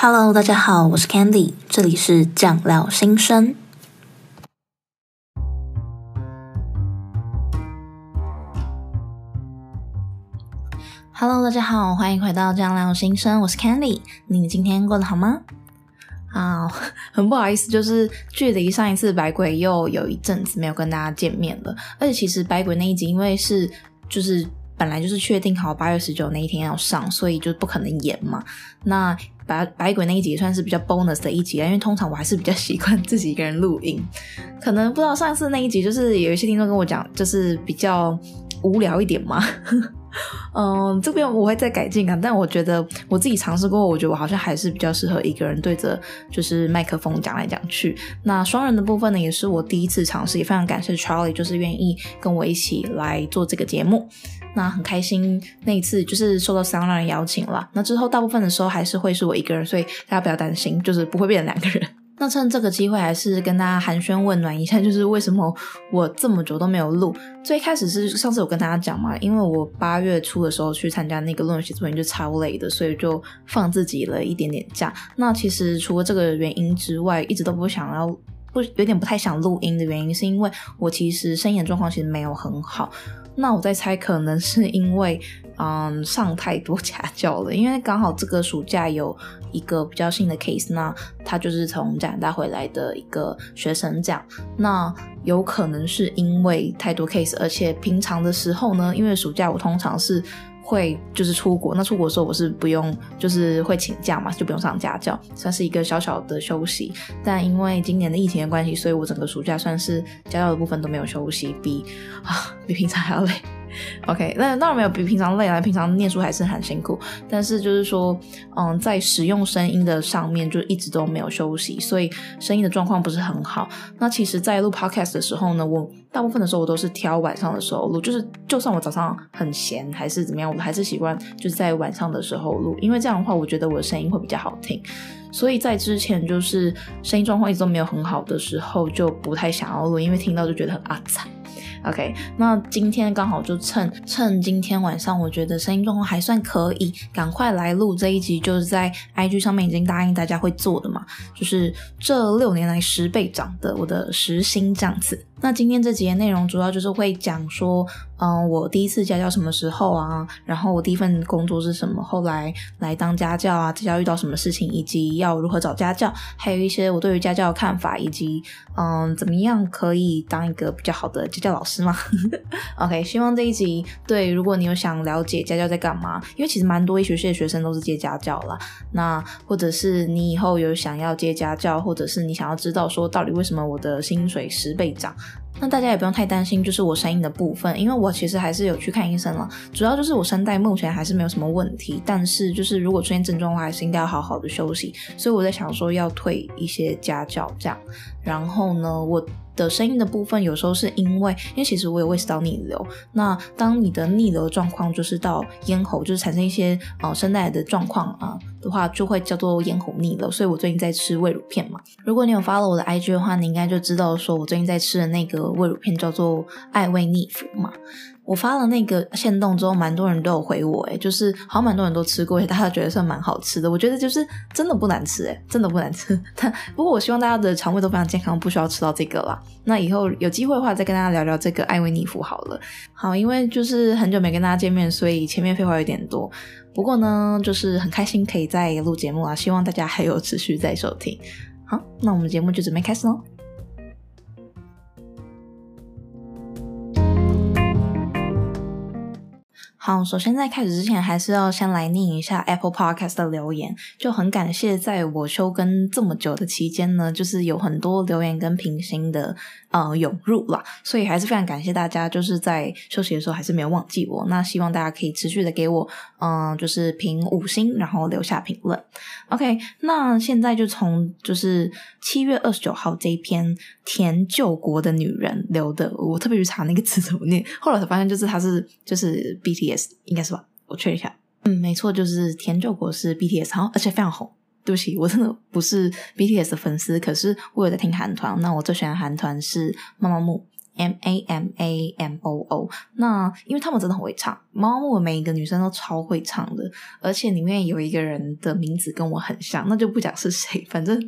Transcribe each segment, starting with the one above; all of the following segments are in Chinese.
Hello，大家好，我是 Candy，这里是酱料新生。Hello，大家好，欢迎回到酱料新生，我是 Candy，你今天过得好吗？啊，很不好意思，就是距离上一次百鬼又有一阵子没有跟大家见面了，而且其实百鬼那一集因为是就是。本来就是确定好八月十九那一天要上，所以就不可能延嘛。那百百鬼那一集算是比较 bonus 的一集啊，因为通常我还是比较习惯自己一个人录音。可能不知道上次那一集就是有一些听众跟我讲，就是比较无聊一点嘛。嗯，这边我会再改进啊。但我觉得我自己尝试过，我觉得我好像还是比较适合一个人对着就是麦克风讲来讲去。那双人的部分呢，也是我第一次尝试，也非常感谢 Charlie，就是愿意跟我一起来做这个节目。那很开心，那一次就是受到三个人邀请了。那之后大部分的时候还是会是我一个人，所以大家不要担心，就是不会变成两个人。那趁这个机会，还是跟大家寒暄问暖一下，就是为什么我这么久都没有录？最开始是上次有跟大家讲嘛，因为我八月初的时候去参加那个论文写作营，就超累的，所以就放自己了一点点假。那其实除了这个原因之外，一直都不想要。不，有点不太想录音的原因，是因为我其实声音状况其实没有很好。那我在猜，可能是因为嗯上太多家教了，因为刚好这个暑假有一个比较新的 case，那他就是从加拿大回来的一个学生这样。那有可能是因为太多 case，而且平常的时候呢，因为暑假我通常是。会就是出国，那出国的时候我是不用，就是会请假嘛，就不用上家教，算是一个小小的休息。但因为今年的疫情的关系，所以我整个暑假算是家教的部分都没有休息，比啊比平常还要累。OK，那当然没有比平常累啊，平常念书还是很辛苦。但是就是说，嗯，在使用声音的上面就一直都没有休息，所以声音的状况不是很好。那其实，在录 Podcast 的时候呢，我大部分的时候我都是挑晚上的时候录，就是就算我早上很闲还是怎么样，我还是习惯就是在晚上的时候录，因为这样的话，我觉得我的声音会比较好听。所以在之前就是声音状况一直都没有很好的时候，就不太想要录，因为听到就觉得很阿惨。OK，那今天刚好就趁趁今天晚上，我觉得声音状况还算可以，赶快来录这一集，就是在 IG 上面已经答应大家会做的嘛，就是这六年来十倍涨的我的时薪这样子。那今天这集的内容主要就是会讲说，嗯，我第一次家教什么时候啊？然后我第一份工作是什么？后来来当家教啊，家教遇到什么事情，以及要如何找家教，还有一些我对于家教的看法，以及嗯，怎么样可以当一个比较好的家教老师嘛。OK，希望这一集对，如果你有想了解家教在干嘛，因为其实蛮多医学系的学生都是接家教啦。那或者是你以后有想要接家教，或者是你想要知道说到底为什么我的薪水十倍涨？那大家也不用太担心，就是我声音的部分，因为我其实还是有去看医生了，主要就是我声带目前还是没有什么问题，但是就是如果出现症状的话，还是应该要好好的休息，所以我在想说要退一些家教这样，然后呢，我。的声音的部分，有时候是因为，因为其实我有胃食道逆流。那当你的逆流状况就是到咽喉，就是产生一些呃声带的状况啊的话，就会叫做咽喉逆流。所以我最近在吃胃乳片嘛。如果你有发了我的 IG 的话，你应该就知道说我最近在吃的那个胃乳片叫做爱胃逆服嘛。我发了那个限动之后，蛮多人都有回我，诶就是好像蛮多人都吃过，大家觉得算蛮好吃的。我觉得就是真的不难吃，诶真的不难吃。但不过我希望大家的肠胃都非常健康，不需要吃到这个啦。那以后有机会的话，再跟大家聊聊这个艾维尼夫好了。好，因为就是很久没跟大家见面，所以前面废话有点多。不过呢，就是很开心可以再录节目啊，希望大家还有持续在收听。好，那我们节目就准备开始喽。好，首先在开始之前，还是要先来念一下 Apple Podcast 的留言，就很感谢在我休更这么久的期间呢，就是有很多留言跟评星的。呃，涌入了，所以还是非常感谢大家，就是在休息的时候还是没有忘记我。那希望大家可以持续的给我，嗯、就是评五星，然后留下评论。OK，那现在就从就是七月二十九号这一篇田救国的女人留的，我特别去查那个词怎么念，后来才发现就是他是就是 BTS 应该是吧？我确认一下，嗯，没错，就是田救国是 BTS，好，而且非常红。对不起，我真的不是 BTS 的粉丝，可是我有在听韩团。那我最喜欢韩团是妈妈木 M A M A M O O。那因为他们真的很会唱，猫我每一个女生都超会唱的，而且里面有一个人的名字跟我很像，那就不讲是谁，反正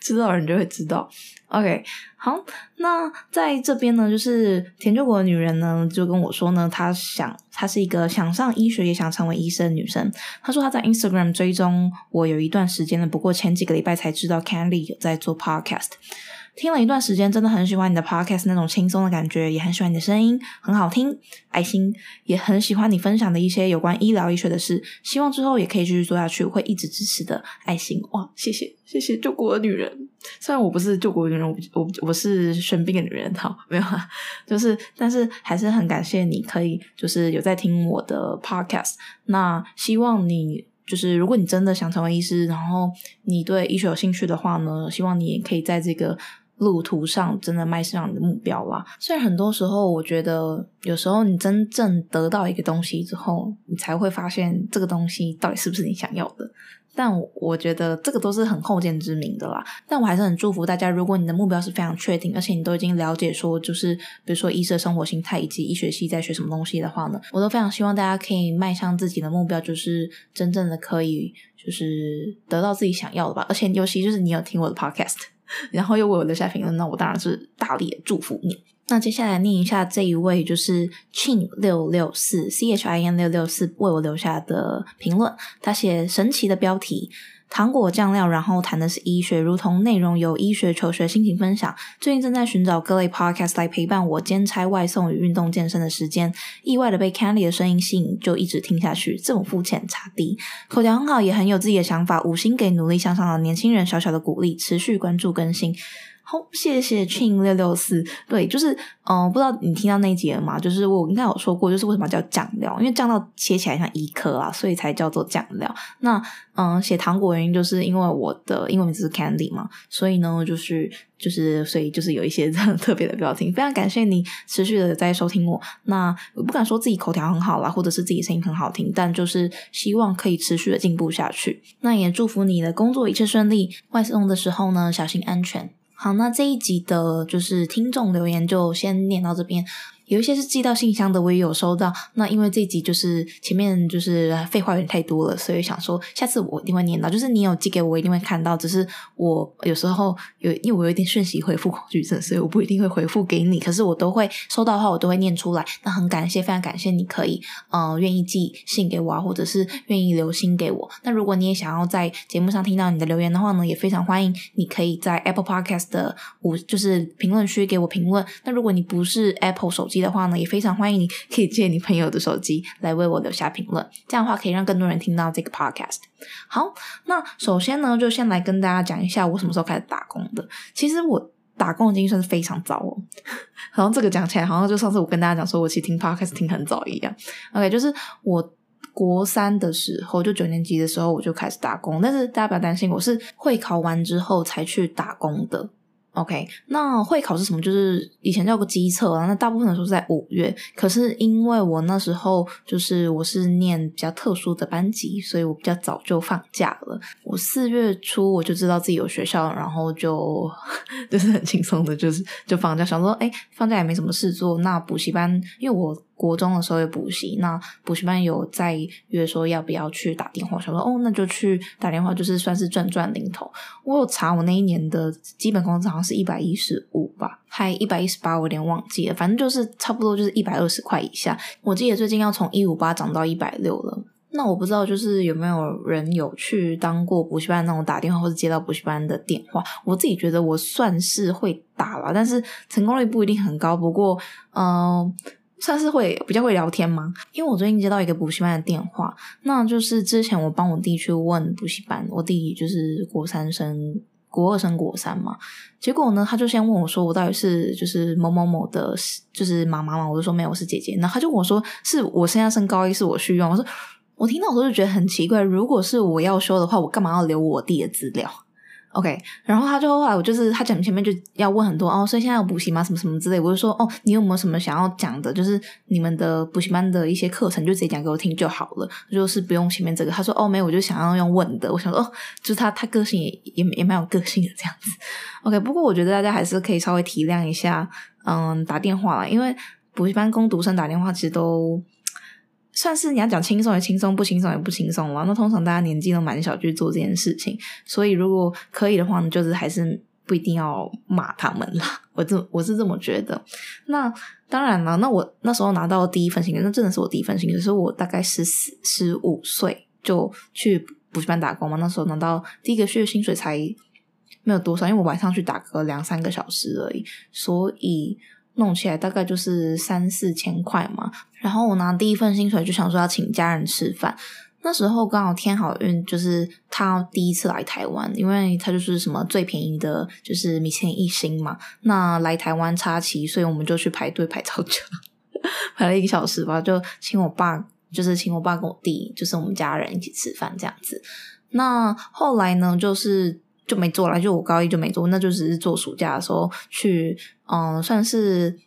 知道人就会知道。OK，好，那在这边呢，就是田救国的女人呢，就跟我说呢，她想，她是一个想上医学也想成为医生的女生。她说她在 Instagram 追踪我有一段时间了，不过前几个礼拜才知道 Candy 有在做 Podcast。听了一段时间，真的很喜欢你的 podcast 那种轻松的感觉，也很喜欢你的声音，很好听，爱心，也很喜欢你分享的一些有关医疗医学的事，希望之后也可以继续做下去，会一直支持的，爱心，哇，谢谢，谢谢救国的女人，虽然我不是救国的女人，我我我是生病的女人，好，没有啊，就是，但是还是很感谢你可以，就是有在听我的 podcast，那希望你。就是如果你真的想成为医师，然后你对医学有兴趣的话呢，希望你也可以在这个路途上真的迈向你的目标啦。虽然很多时候，我觉得有时候你真正得到一个东西之后，你才会发现这个东西到底是不是你想要的。但我觉得这个都是很后见之明的啦。但我还是很祝福大家，如果你的目标是非常确定，而且你都已经了解说，就是比如说医生生活心态以及医学系在学什么东西的话呢，我都非常希望大家可以迈向自己的目标，就是真正的可以就是得到自己想要的吧。而且尤其就是你有听我的 podcast，然后又为我留下评论，那我当然是大力的祝福你。那接下来念一下这一位就是 Chin 六六四 C H I N 六六四为我留下的评论，他写神奇的标题。糖果酱料，然后谈的是医学，如同内容由医学求学心情分享。最近正在寻找各类 podcast 来陪伴我兼差外送与运动健身的时间，意外的被 Candy 的声音吸引，就一直听下去。这么肤浅，擦地，口条很好，也很有自己的想法，五星给努力向上的年轻人小小的鼓励，持续关注更新。好，谢谢 Chin 六六四。对，就是，嗯、不知道你听到那一集了吗？就是我应该有说过，就是为什么叫酱料？因为酱料切起来像一颗啊，所以才叫做酱料。那，嗯、写糖果原因就是因为我的英文名字是 Candy 嘛，所以呢，就是就是，所以就是有一些这 样特别的标题。非常感谢你持续的在收听我。那我不敢说自己口条很好啦，或者是自己声音很好听，但就是希望可以持续的进步下去。那也祝福你的工作一切顺利，外送的时候呢，小心安全。好，那这一集的就是听众留言就先念到这边。有一些是寄到信箱的，我也有收到。那因为这集就是前面就是废话有点太多了，所以想说下次我一定会念到。就是你有寄给我，我一定会看到。只是我有时候有，因为我有一点讯息回复恐惧症，所以我不一定会回复给你。可是我都会收到的话，我都会念出来。那很感谢，非常感谢你可以呃愿意寄信给我啊，或者是愿意留心给我。那如果你也想要在节目上听到你的留言的话呢，也非常欢迎你可以在 Apple Podcast 的五就是评论区给我评论。那如果你不是 Apple 手机，的话呢，也非常欢迎你可以借你朋友的手机来为我留下评论，这样的话可以让更多人听到这个 podcast。好，那首先呢，就先来跟大家讲一下我什么时候开始打工的。其实我打工的经历算是非常早哦，好像这个讲起来好像就上次我跟大家讲说我其实听 podcast 听很早一样。OK，就是我国三的时候，就九年级的时候我就开始打工，但是大家不要担心，我是会考完之后才去打工的。OK，那会考是什么？就是以前叫个基测啊，那大部分的时候是在五月。可是因为我那时候就是我是念比较特殊的班级，所以我比较早就放假了。我四月初我就知道自己有学校，然后就 就是很轻松的，就是就放假，想说哎，放假也没什么事做，那补习班，因为我。国中的时候有补习，那补习班有在约说要不要去打电话，想说哦，那就去打电话，就是算是赚赚零头。我有查我那一年的基本工资好像是一百一十五吧，还一百一十八，我有点忘记了，反正就是差不多就是一百二十块以下。我记得最近要从一五八涨到一百六了。那我不知道就是有没有人有去当过补习班那种打电话或者接到补习班的电话。我自己觉得我算是会打了，但是成功率不一定很高。不过，嗯、算是会比较会聊天吗？因为我最近接到一个补习班的电话，那就是之前我帮我弟去问补习班，我弟就是国三升国二升国三嘛，结果呢，他就先问我说，我到底是就是某某某的，就是妈妈嘛，我就说没有，我是姐姐。那他就问我说，是我现在升高一，是我续用。我说我听到我时候就觉得很奇怪，如果是我要修的话，我干嘛要留我弟的资料？OK，然后他就后来我就是他讲前面就要问很多哦，所以现在有补习吗？什么什么之类，我就说哦，你有没有什么想要讲的？就是你们的补习班的一些课程，就直接讲给我听就好了，就是不用前面这个。他说哦，没有，我就想要用问的。我想说哦，就是他他个性也也也蛮有个性的这样子。OK，不过我觉得大家还是可以稍微体谅一下，嗯，打电话啦，因为补习班工读生打电话其实都。算是你要讲轻松也轻松，不轻松也不轻松了。那通常大家年纪都蛮小去做这件事情，所以如果可以的话呢，就是还是不一定要骂他们啦。我这我是这么觉得。那当然了，那我那时候拿到第一份薪水，那真的是我第一份薪水，是我大概十四十五岁就去补习班打工嘛。那时候拿到第一个月薪水才没有多少，因为我晚上去打个两三个小时而已，所以。弄起来大概就是三四千块嘛，然后我拿第一份薪水就想说要请家人吃饭，那时候刚好天好运，就是他第一次来台湾，因为他就是什么最便宜的，就是米其林一星嘛。那来台湾插旗，所以我们就去排队排超久，排了一个小时吧，就请我爸，就是请我爸跟我弟，就是我们家人一起吃饭这样子。那后来呢，就是。就没做了，就我高一就没做，那就只是做暑假的时候去，嗯，算是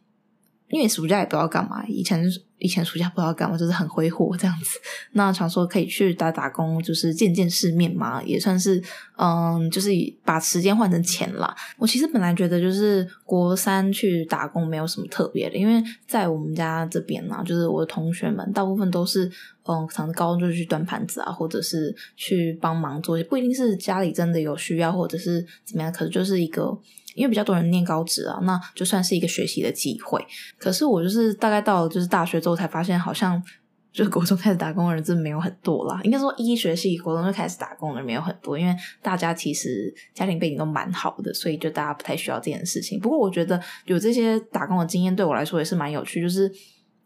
因为暑假也不知道干嘛，以前以前暑假不知道干嘛，就是很挥霍这样子。那想说可以去打打工，就是见见世面嘛，也算是，嗯，就是把时间换成钱啦。我其实本来觉得就是国三去打工没有什么特别的，因为在我们家这边呢，就是我的同学们大部分都是。嗯，可能高中就去端盘子啊，或者是去帮忙做，不一定是家里真的有需要，或者是怎么样，可是就是一个，因为比较多人念高职啊，那就算是一个学习的机会。可是我就是大概到了就是大学之后才发现，好像就是国中开始打工的人真的没有很多啦。应该说医学系国中就开始打工的人没有很多，因为大家其实家庭背景都蛮好的，所以就大家不太需要这件事情。不过我觉得有这些打工的经验对我来说也是蛮有趣，就是。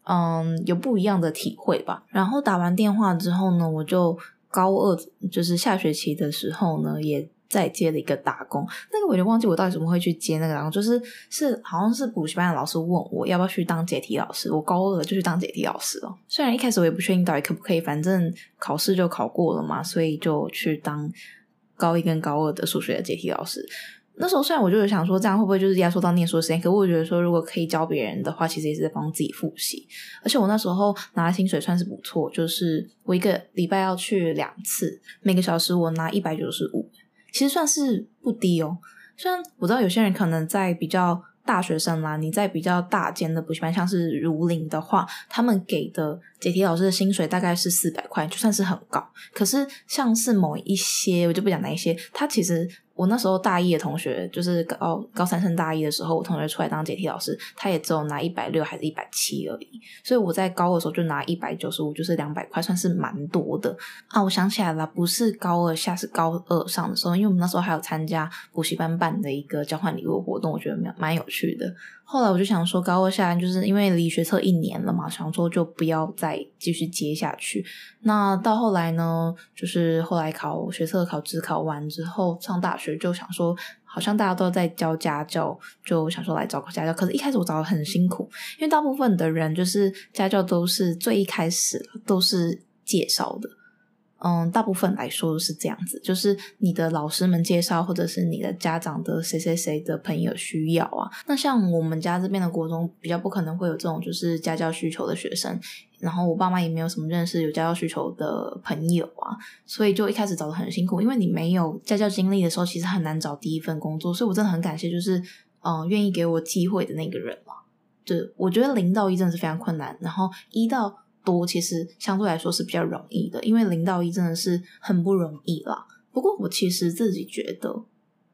嗯，有不一样的体会吧。然后打完电话之后呢，我就高二，就是下学期的时候呢，也再接了一个打工。那个我就忘记我到底怎么会去接那个打工，就是是好像是补习班的老师问我要不要去当解题老师，我高二就去当解题老师了。虽然一开始我也不确定到底可不可以，反正考试就考过了嘛，所以就去当高一跟高二的数学的解题老师。那时候虽然我就是想说，这样会不会就是压缩到念书的时间？可我觉得说，如果可以教别人的话，其实也是在帮自己复习。而且我那时候拿薪水算是不错，就是我一个礼拜要去两次，每个小时我拿一百九十五，其实算是不低哦。虽然我知道有些人可能在比较大学生啦，你在比较大间的补习班，像是如林的话，他们给的解题老师的薪水大概是四百块，就算是很高。可是像是某一些，我就不讲哪一些，他其实。我那时候大一的同学，就是高高三升大一的时候，我同学出来当解题老师，他也只有拿一百六还是一百七而已。所以我在高二的时候就拿一百九十五，就是两百块，算是蛮多的啊。我想起来了，不是高二下，是高二上的时候，因为我们那时候还有参加补习班办的一个交换礼物活动，我觉得蛮蛮有趣的。后来我就想说，高二下就是因为离学测一年了嘛，想说就不要再继续接下去。那到后来呢，就是后来考学测、考职考完之后上大学，就想说，好像大家都在教家教，就想说来找个家教。可是，一开始我找的很辛苦，因为大部分的人就是家教都是最一开始都是介绍的。嗯，大部分来说是这样子，就是你的老师们介绍，或者是你的家长的谁谁谁的朋友需要啊。那像我们家这边的国中，比较不可能会有这种就是家教需求的学生，然后我爸妈也没有什么认识有家教需求的朋友啊，所以就一开始找的很辛苦，因为你没有家教经历的时候，其实很难找第一份工作。所以我真的很感谢，就是嗯，愿意给我机会的那个人嘛。就我觉得零到一真的是非常困难，然后一到。多其实相对来说是比较容易的，因为零到一真的是很不容易啦。不过我其实自己觉得，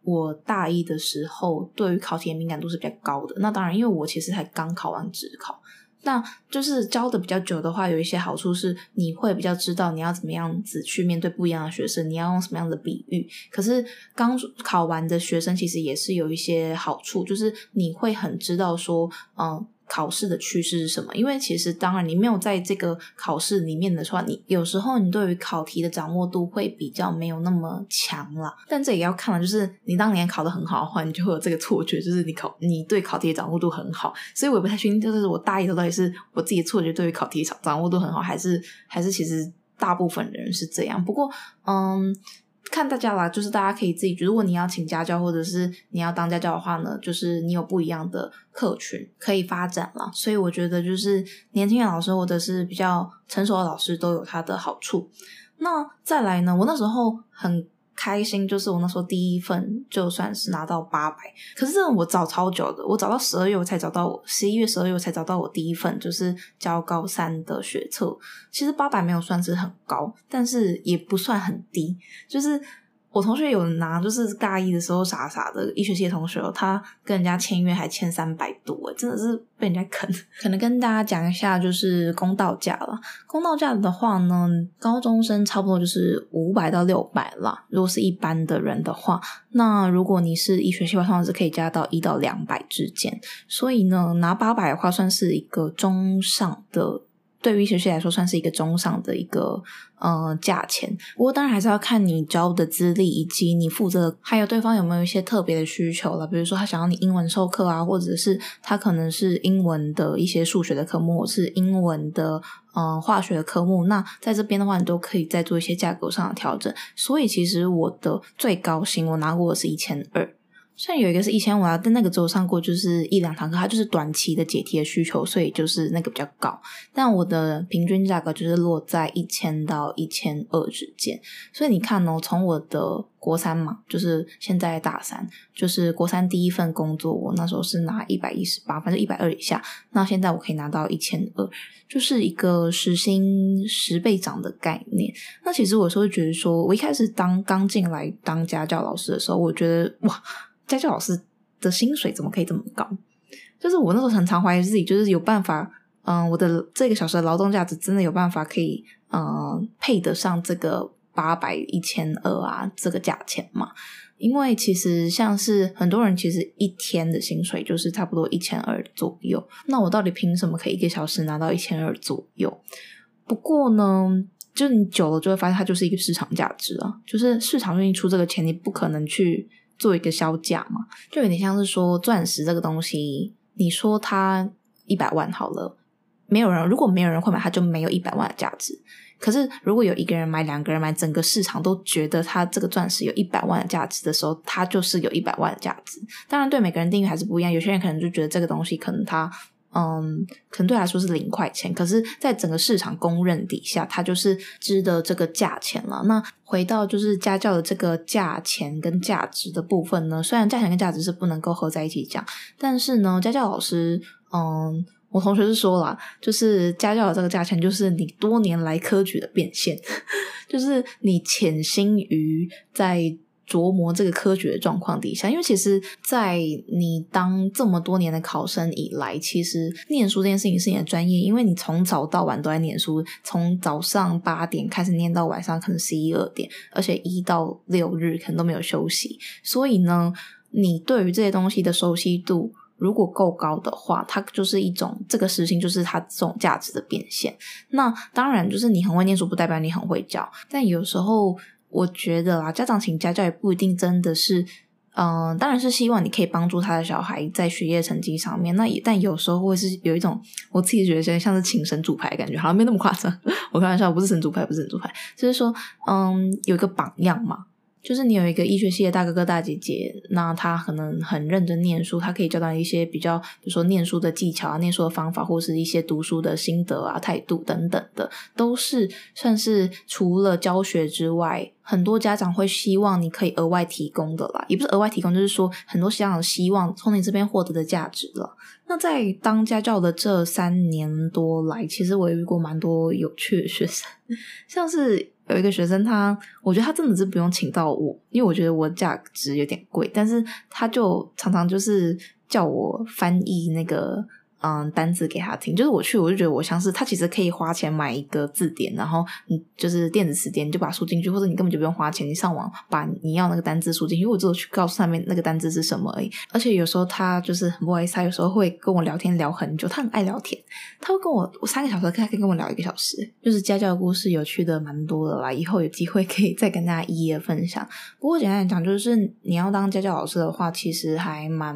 我大一的时候对于考题的敏感度是比较高的。那当然，因为我其实才刚考完职考，那就是教的比较久的话，有一些好处是你会比较知道你要怎么样子去面对不一样的学生，你要用什么样的比喻。可是刚考完的学生其实也是有一些好处，就是你会很知道说，嗯。考试的趋势是什么？因为其实当然你没有在这个考试里面的话，你有时候你对于考题的掌握度会比较没有那么强了。但这也要看了，就是你当年考得很好的话，你就会有这个错觉，就是你考你对考题的掌握度很好。所以我也不太确定，就是我大一的到底是我自己的错觉，对于考题掌握度很好，还是还是其实大部分人是这样。不过，嗯。看大家啦，就是大家可以自己，如果你要请家教或者是你要当家教的话呢，就是你有不一样的客群可以发展了。所以我觉得就是年轻的老师或者是比较成熟的老师都有他的好处。那再来呢，我那时候很。开心就是我那时候第一份就算是拿到八百，可是这我找超久的，我找到十二月我才找到我十一月十二月我才找到我第一份就是教高三的学测。其实八百没有算是很高，但是也不算很低，就是。我同学有拿，就是大一的时候傻傻的医学系的同学，他跟人家签约还签三百多，真的是被人家坑。可能跟大家讲一下，就是公道价了。公道价的话呢，高中生差不多就是五百到六百啦。如果是一般的人的话，那如果你是医学系的话，通常是可以加到一到两百之间。所以呢，拿八百的话，算是一个中上的。对于学系来说，算是一个中上的一个呃价钱。不过当然还是要看你教的资历以及你负责，还有对方有没有一些特别的需求了。比如说他想要你英文授课啊，或者是他可能是英文的一些数学的科目，或是英文的呃化学的科目。那在这边的话，你都可以再做一些价格上的调整。所以其实我的最高薪我拿过的是一千二。虽然有一个是一千五啊，但那个只有上过就是一两堂课，它就是短期的解题的需求，所以就是那个比较高。但我的平均价格就是落在一千到一千二之间。所以你看哦，从我的国三嘛，就是现在大三，就是国三第一份工作，我那时候是拿一百一十八，反正一百二以下。那现在我可以拿到一千二，就是一个时薪十倍涨的概念。那其实我是会觉得说，我一开始当刚进来当家教老师的时候，我觉得哇。家教老师的薪水怎么可以这么高？就是我那时候很常怀疑自己，就是有办法，嗯、我的这个小时的劳动价值真的有办法可以，嗯、配得上这个八百一千二啊这个价钱嘛？因为其实像是很多人其实一天的薪水就是差不多一千二左右，那我到底凭什么可以一个小时拿到一千二左右？不过呢，就你久了就会发现它就是一个市场价值啊，就是市场愿意出这个钱，你不可能去。做一个销价嘛，就有点像是说钻石这个东西，你说它一百万好了，没有人，如果没有人会买，它就没有一百万的价值。可是如果有一个人买，两个人买，整个市场都觉得它这个钻石有一百万的价值的时候，它就是有一百万的价值。当然，对每个人定义还是不一样，有些人可能就觉得这个东西可能它。嗯，可能对来说是零块钱，可是，在整个市场公认底下，它就是值得这个价钱了。那回到就是家教的这个价钱跟价值的部分呢，虽然价钱跟价值是不能够合在一起讲，但是呢，家教老师，嗯，我同学是说了，就是家教的这个价钱，就是你多年来科举的变现，就是你潜心于在。琢磨这个科举的状况底下，因为其实，在你当这么多年的考生以来，其实念书这件事情是你的专业，因为你从早到晚都在念书，从早上八点开始念到晚上可能十一二点，而且一到六日可能都没有休息，所以呢，你对于这些东西的熟悉度如果够高的话，它就是一种这个事情就是它这种价值的变现。那当然，就是你很会念书不代表你很会教，但有时候。我觉得啊，家长请家教也不一定真的是，嗯、当然是希望你可以帮助他的小孩在学业成绩上面。那也，但有时候会是有一种，我自己觉得像像是请神主牌的感觉，好像没那么夸张。我开玩笑，不是神主牌，不是神主牌，就是说，嗯，有一个榜样嘛。就是你有一个医学系的大哥哥大姐姐，那他可能很认真念书，他可以教到一些比较，比如说念书的技巧啊、念书的方法，或是一些读书的心得啊、态度等等的，都是算是除了教学之外，很多家长会希望你可以额外提供的啦，也不是额外提供，就是说很多家长希望从你这边获得的价值了。那在当家教的这三年多来，其实我也遇过蛮多有趣的学生，像是。有一个学生他，我觉得他真的是不用请到我，因为我觉得我价值有点贵，但是他就常常就是叫我翻译那个。嗯，单字给他听，就是我去，我就觉得我像是他，其实可以花钱买一个字典，然后你就是电子词典，你就把它输进去，或者你根本就不用花钱，你上网把你要那个单字输进去，因为我只有去告诉他们那个单字是什么而已。而且有时候他就是很不好意思，他有时候会跟我聊天聊很久，他很爱聊天，他会跟我我三个小时，他可以跟我聊一个小时，就是家教故事有趣的蛮多的啦，以后有机会可以再跟大家一一的分享。不过简单讲，就是你要当家教老师的话，其实还蛮。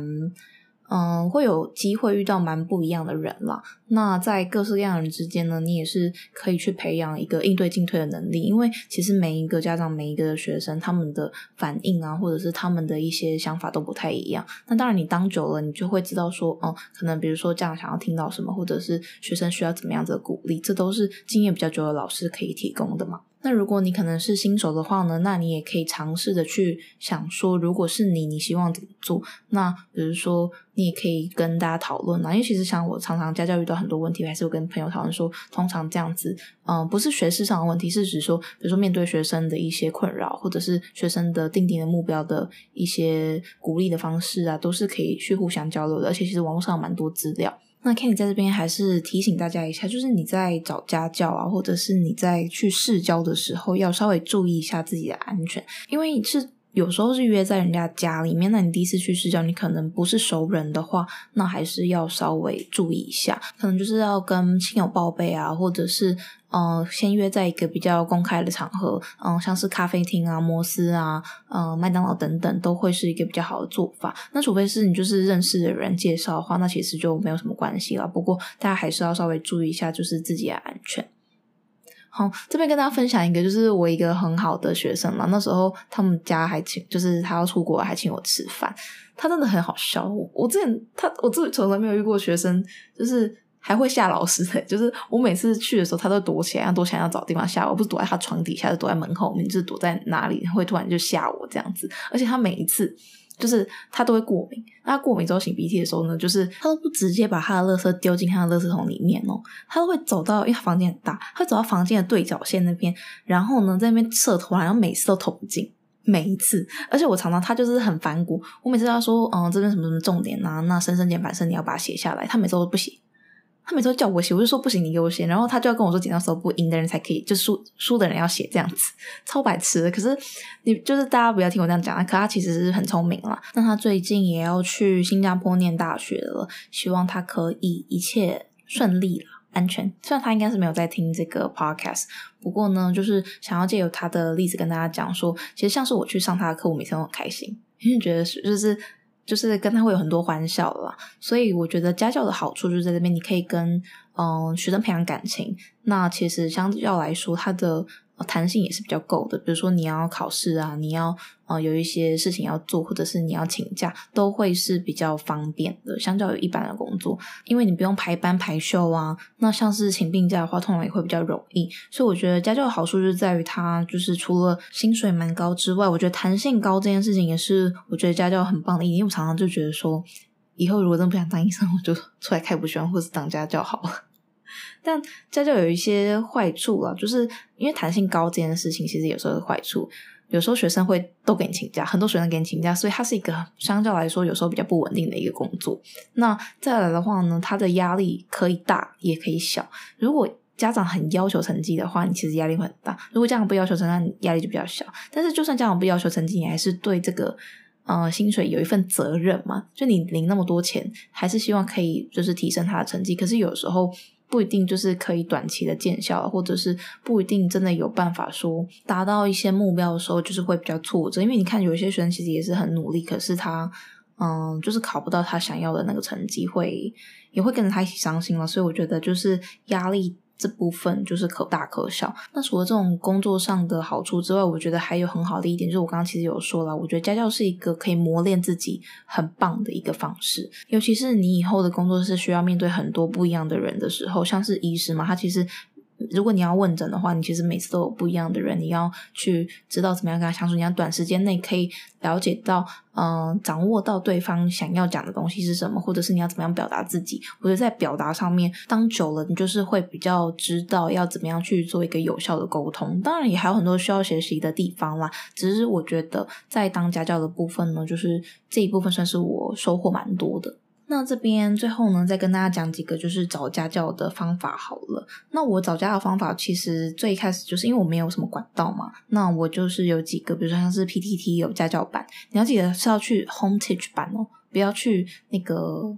嗯，会有机会遇到蛮不一样的人啦。那在各式各样的人之间呢，你也是可以去培养一个应对进退的能力。因为其实每一个家长、每一个学生，他们的反应啊，或者是他们的一些想法都不太一样。那当然，你当久了，你就会知道说，嗯，可能比如说家长想要听到什么，或者是学生需要怎么样子的鼓励，这都是经验比较久的老师可以提供的嘛。那如果你可能是新手的话呢，那你也可以尝试的去想说，如果是你，你希望怎么做？那比如说，你也可以跟大家讨论啊，因为其实像我常常家教遇到很多问题，还是会跟朋友讨论说，通常这样子，嗯、不是学识上的问题，是指说，比如说面对学生的一些困扰，或者是学生的定定的目标的一些鼓励的方式啊，都是可以去互相交流的，而且其实网络上蛮多资料。那 Kenny 在这边还是提醒大家一下，就是你在找家教啊，或者是你在去试教的时候，要稍微注意一下自己的安全，因为是有时候是约在人家家里面，那你第一次去试教，你可能不是熟人的话，那还是要稍微注意一下，可能就是要跟亲友报备啊，或者是。嗯、呃，先约在一个比较公开的场合，嗯、像是咖啡厅啊、摩斯啊、嗯、呃，麦当劳等等，都会是一个比较好的做法。那除非是你就是认识的人介绍的话，那其实就没有什么关系了。不过大家还是要稍微注意一下，就是自己的安全。好，这边跟大家分享一个，就是我一个很好的学生嘛，那时候他们家还请，就是他要出国还请我吃饭，他真的很好笑。我我之前他我自己从来没有遇过学生，就是。还会吓老师，就是我每次去的时候，他都躲起来，躲起来要找地方吓我，不是躲在他床底下，就躲在门后面，就是躲在哪里会突然就吓我这样子。而且他每一次就是他都会过敏，那他过敏之后擤鼻涕的时候呢，就是他都不直接把他的垃圾丢进他的垃圾桶里面哦，他都会走到，因为他房间很大，他会走到房间的对角线那边，然后呢在那边侧头，然后每次都投不进，每一次。而且我常常他就是很反骨，我每次要说嗯这边什么什么重点啊，那深深简版式你要把它写下来，他每次都不写。他每次都叫我写，我就说不行，你给我写。然后他就要跟我说，剪刀手不，赢的人才可以，就输输的人要写这样子，超白痴。可是你就是大家不要听我这样讲啊，可他其实是很聪明啦。那他最近也要去新加坡念大学了，希望他可以一切顺利了，安全。虽然他应该是没有在听这个 podcast，不过呢，就是想要借由他的例子跟大家讲说，其实像是我去上他的课，我每天都很开心，因为觉得是就是。就是跟他会有很多欢笑啦，所以我觉得家教的好处就是在这边，你可以跟嗯、学生培养感情。那其实相较来说，他的弹性也是比较够的。比如说你要考试啊，你要呃有一些事情要做，或者是你要请假，都会是比较方便的。相较于一般的工作，因为你不用排班排休啊。那像是请病假的话，通常也会比较容易。所以我觉得家教的好处就是在于它，就是除了薪水蛮高之外，我觉得弹性高这件事情也是我觉得家教很棒的一点。因为我常常就觉得说，以后如果真的不想当医生，我就出来开补习班或者是当家教好了。但家教有一些坏处了，就是因为弹性高这件事情，其实有时候是坏处。有时候学生会都给你请假，很多学生给你请假，所以它是一个相较来说有时候比较不稳定的一个工作。那再来的话呢，它的压力可以大也可以小。如果家长很要求成绩的话，你其实压力会很大；如果家长不要求成绩，你压力就比较小。但是就算家长不要求成绩，你还是对这个呃薪水有一份责任嘛？就你领那么多钱，还是希望可以就是提升他的成绩。可是有时候。不一定就是可以短期的见效，或者是不一定真的有办法说达到一些目标的时候，就是会比较挫折。因为你看，有一些学生其实也是很努力，可是他嗯，就是考不到他想要的那个成绩，会也会跟着他一起伤心了。所以我觉得就是压力。这部分就是可大可小。那除了这种工作上的好处之外，我觉得还有很好的一点，就是我刚刚其实有说了，我觉得家教是一个可以磨练自己很棒的一个方式。尤其是你以后的工作是需要面对很多不一样的人的时候，像是医师嘛，他其实。如果你要问诊的话，你其实每次都有不一样的人，你要去知道怎么样跟他相处，你要短时间内可以了解到，嗯、掌握到对方想要讲的东西是什么，或者是你要怎么样表达自己。我觉得在表达上面，当久了，你就是会比较知道要怎么样去做一个有效的沟通。当然，也还有很多需要学习的地方啦。只是我觉得在当家教的部分呢，就是这一部分算是我收获蛮多的。那这边最后呢，再跟大家讲几个就是找家教的方法好了。那我找家教的方法其实最开始就是因为我没有什么管道嘛，那我就是有几个，比如说像是 PTT 有家教版，你要记得是要去 Home Teach 版哦，不要去那个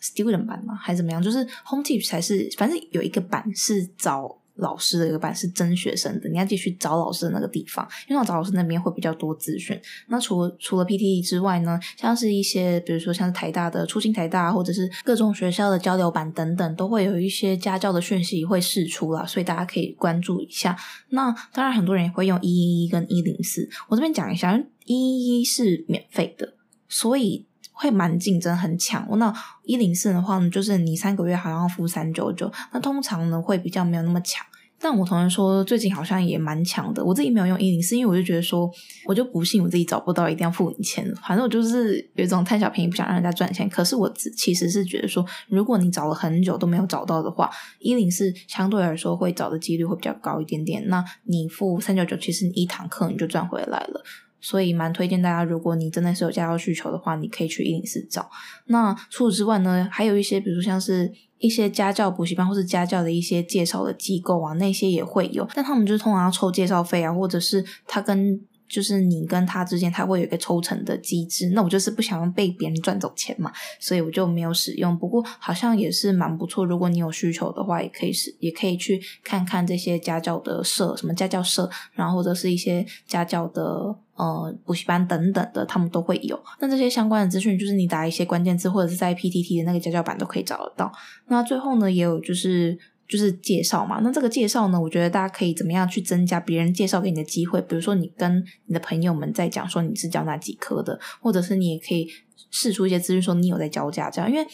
Student 版嘛，还是怎么样？就是 Home Teach 才是，反正有一个版是找老师的一个班是真学生的，你要继续找老师的那个地方，因为找老师那边会比较多资讯。那除了除了 PTE 之外呢，像是一些比如说像是台大的初心台大，或者是各种学校的交流版等等，都会有一些家教的讯息会释出啦，所以大家可以关注一下。那当然很多人也会用一一一跟一零四，我这边讲一下，一一一是免费的，所以。会蛮竞争，很强。那一零四的话呢，就是你三个月好像要付三九九，那通常呢会比较没有那么强。但我同学说最近好像也蛮强的。我自己没有用一零四，因为我就觉得说，我就不信我自己找不到，一定要付你钱。反正我就是有一种贪小便宜，不想让人家赚钱。可是我其实是觉得说，如果你找了很久都没有找到的话，一零四相对来说会找的几率会比较高一点点。那你付三九九，其实你一堂课你就赚回来了。所以蛮推荐大家，如果你真的是有家教需求的话，你可以去一零四找。那除此之外呢，还有一些，比如说像是一些家教补习班或是家教的一些介绍的机构啊，那些也会有，但他们就是通常要抽介绍费啊，或者是他跟。就是你跟他之间，他会有一个抽成的机制。那我就是不想被别人赚走钱嘛，所以我就没有使用。不过好像也是蛮不错。如果你有需求的话，也可以是也可以去看看这些家教的社，什么家教社，然后或者是一些家教的呃补习班等等的，他们都会有。那这些相关的资讯，就是你打一些关键字，或者是在 PTT 的那个家教版都可以找得到。那最后呢，也有就是。就是介绍嘛，那这个介绍呢，我觉得大家可以怎么样去增加别人介绍给你的机会？比如说，你跟你的朋友们在讲说你是教哪几科的，或者是你也可以试出一些资讯说你有在教家教，因为。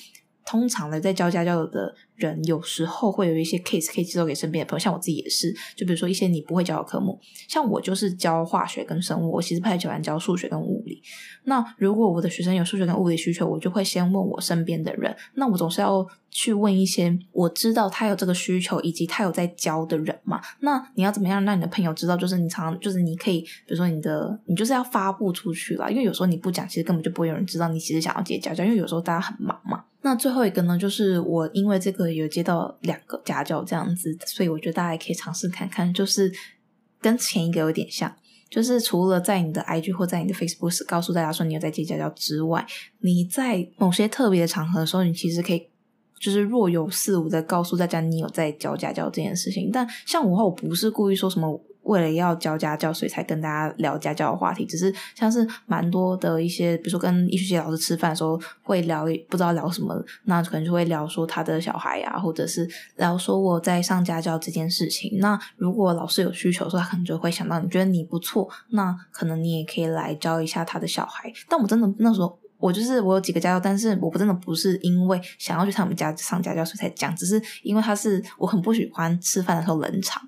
通常的在教家教的人，有时候会有一些 case 可以介绍给身边的朋友，像我自己也是。就比如说一些你不会教的科目，像我就是教化学跟生物，我其实不太喜欢教数学跟物理。那如果我的学生有数学跟物理需求，我就会先问我身边的人。那我总是要去问一些我知道他有这个需求，以及他有在教的人嘛。那你要怎么样让你的朋友知道？就是你常常就是你可以，比如说你的你就是要发布出去啦，因为有时候你不讲，其实根本就不会有人知道你其实想要接家教，因为有时候大家很忙嘛。那最后一个呢，就是我因为这个有接到两个家教这样子，所以我觉得大家也可以尝试看看，就是跟前一个有点像，就是除了在你的 IG 或在你的 Facebook 告诉大家说你有在接家教之外，你在某些特别的场合的时候，你其实可以就是若有似无的告诉大家你有在教家教这件事情。但像我话，我不是故意说什么。为了要教家教，所以才跟大家聊家教的话题。只是像是蛮多的一些，比如说跟艺术系老师吃饭的时候会聊，不知道聊什么，那可能就会聊说他的小孩呀、啊，或者是聊说我在上家教这件事情。那如果老师有需求的时候，他可能就会想到你觉得你不错，那可能你也可以来教一下他的小孩。但我真的那时候，我就是我有几个家教，但是我不真的不是因为想要去他们家上家教所以才讲，只是因为他是我很不喜欢吃饭的时候冷场。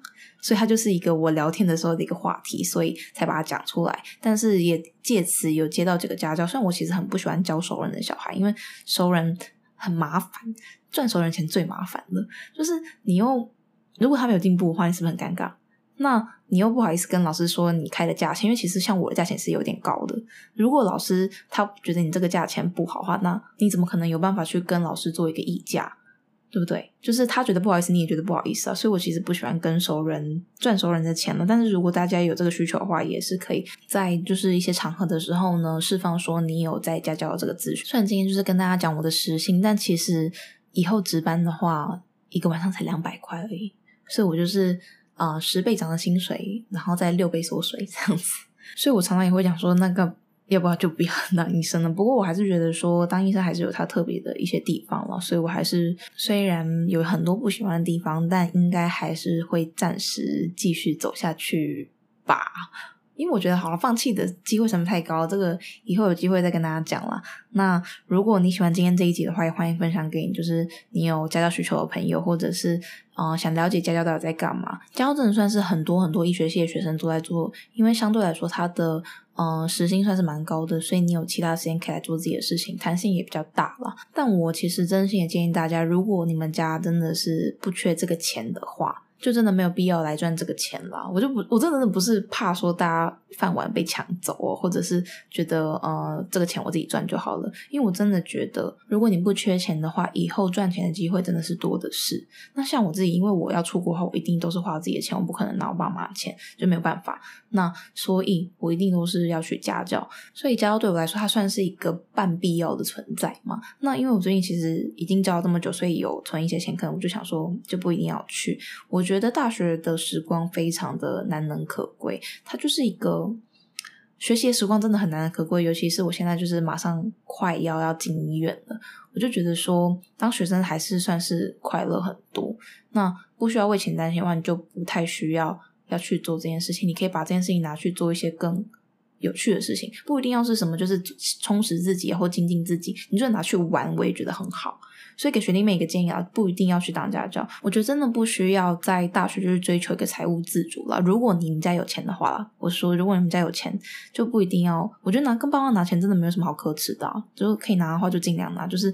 所以它就是一个我聊天的时候的一个话题，所以才把它讲出来。但是也借此有接到这个家教，虽然我其实很不喜欢教熟人的小孩，因为熟人很麻烦，赚熟人钱最麻烦了，就是你又如果他没有进步的话，你是不是很尴尬？那你又不好意思跟老师说你开的价钱，因为其实像我的价钱是有点高的。如果老师他觉得你这个价钱不好话，那你怎么可能有办法去跟老师做一个议价？对不对？就是他觉得不好意思，你也觉得不好意思啊。所以我其实不喜欢跟熟人赚熟人的钱了。但是如果大家有这个需求的话，也是可以在就是一些场合的时候呢，释放说你有在家教这个资讯。虽然今天就是跟大家讲我的时薪，但其实以后值班的话，一个晚上才两百块而已。所以我就是啊、十倍涨的薪水，然后再六倍缩水这样子。所以我常常也会讲说那个。要不要就不要当医生了？不过我还是觉得说当医生还是有它特别的一些地方了，所以我还是虽然有很多不喜欢的地方，但应该还是会暂时继续走下去吧。因为我觉得好了，放弃的机会成本太高，这个以后有机会再跟大家讲了。那如果你喜欢今天这一集的话，也欢迎分享给你，就是你有家教需求的朋友，或者是呃想了解家教到底在干嘛。家教真的算是很多很多医学系的学生都在做，因为相对来说它的呃时薪算是蛮高的，所以你有其他时间可以来做自己的事情，弹性也比较大了。但我其实真心也建议大家，如果你们家真的是不缺这个钱的话。就真的没有必要来赚这个钱啦，我就不，我真的不是怕说大家饭碗被抢走哦，或者是觉得呃这个钱我自己赚就好了，因为我真的觉得，如果你不缺钱的话，以后赚钱的机会真的是多的是。那像我自己，因为我要出国的话，我一定都是花自己的钱，我不可能拿我爸妈的钱，就没有办法。那所以，我一定都是要去家教，所以家教对我来说，它算是一个半必要的存在嘛。那因为我最近其实已经教了这么久，所以有存一些钱，可能我就想说，就不一定要去。我觉觉得大学的时光非常的难能可贵，它就是一个学习的时光，真的很难能可贵。尤其是我现在就是马上快要要进医院了，我就觉得说，当学生还是算是快乐很多。那不需要为钱担心的话，你就不太需要要去做这件事情。你可以把这件事情拿去做一些更有趣的事情，不一定要是什么，就是充实自己或精进自己。你就拿去玩，我也觉得很好。所以给学弟妹一个建议啊，不一定要去当家教。我觉得真的不需要在大学就是追求一个财务自主了。如果你们家有钱的话，我说如果你们家有钱，就不一定要。我觉得拿跟爸妈拿钱真的没有什么好可耻的，就可以拿的话就尽量拿，就是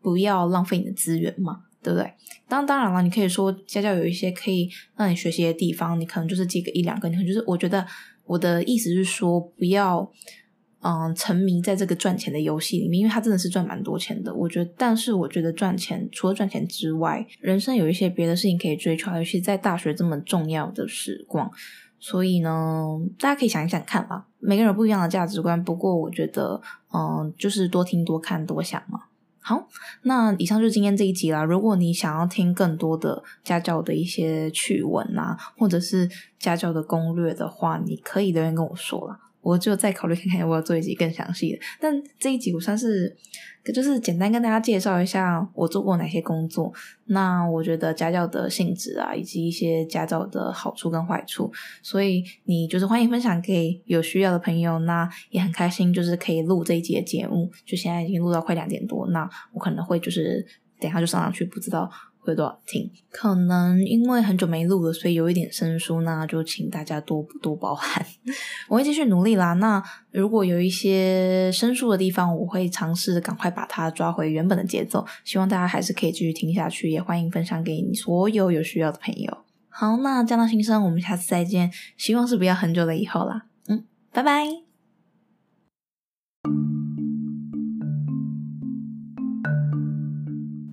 不要浪费你的资源嘛，对不对？当当然了，你可以说家教有一些可以让你学习的地方，你可能就是借个一两个，你可能就是我觉得我的意思是说不要。嗯，沉迷在这个赚钱的游戏里面，因为他真的是赚蛮多钱的。我觉得，但是我觉得赚钱除了赚钱之外，人生有一些别的事情可以追求，尤其在大学这么重要的时光。所以呢，大家可以想一想看吧。每个人不一样的价值观，不过我觉得，嗯，就是多听、多看、多想嘛。好，那以上就是今天这一集啦。如果你想要听更多的家教的一些趣闻啊，或者是家教的攻略的话，你可以留言跟我说啦。我就再考虑看看要不要做一集更详细的，但这一集我算是就是简单跟大家介绍一下我做过哪些工作。那我觉得家教的性质啊，以及一些家教的好处跟坏处，所以你就是欢迎分享给有需要的朋友。那也很开心，就是可以录这一集的节目，就现在已经录到快两点多。那我可能会就是等一下就上上去，不知道。会多少听？可能因为很久没录了，所以有一点生疏，那就请大家多多包涵。我会继续努力啦。那如果有一些生疏的地方，我会尝试赶快把它抓回原本的节奏。希望大家还是可以继续听下去，也欢迎分享给你所有有需要的朋友。好，那酱料心声，我们下次再见。希望是不要很久的以后啦。嗯，拜拜。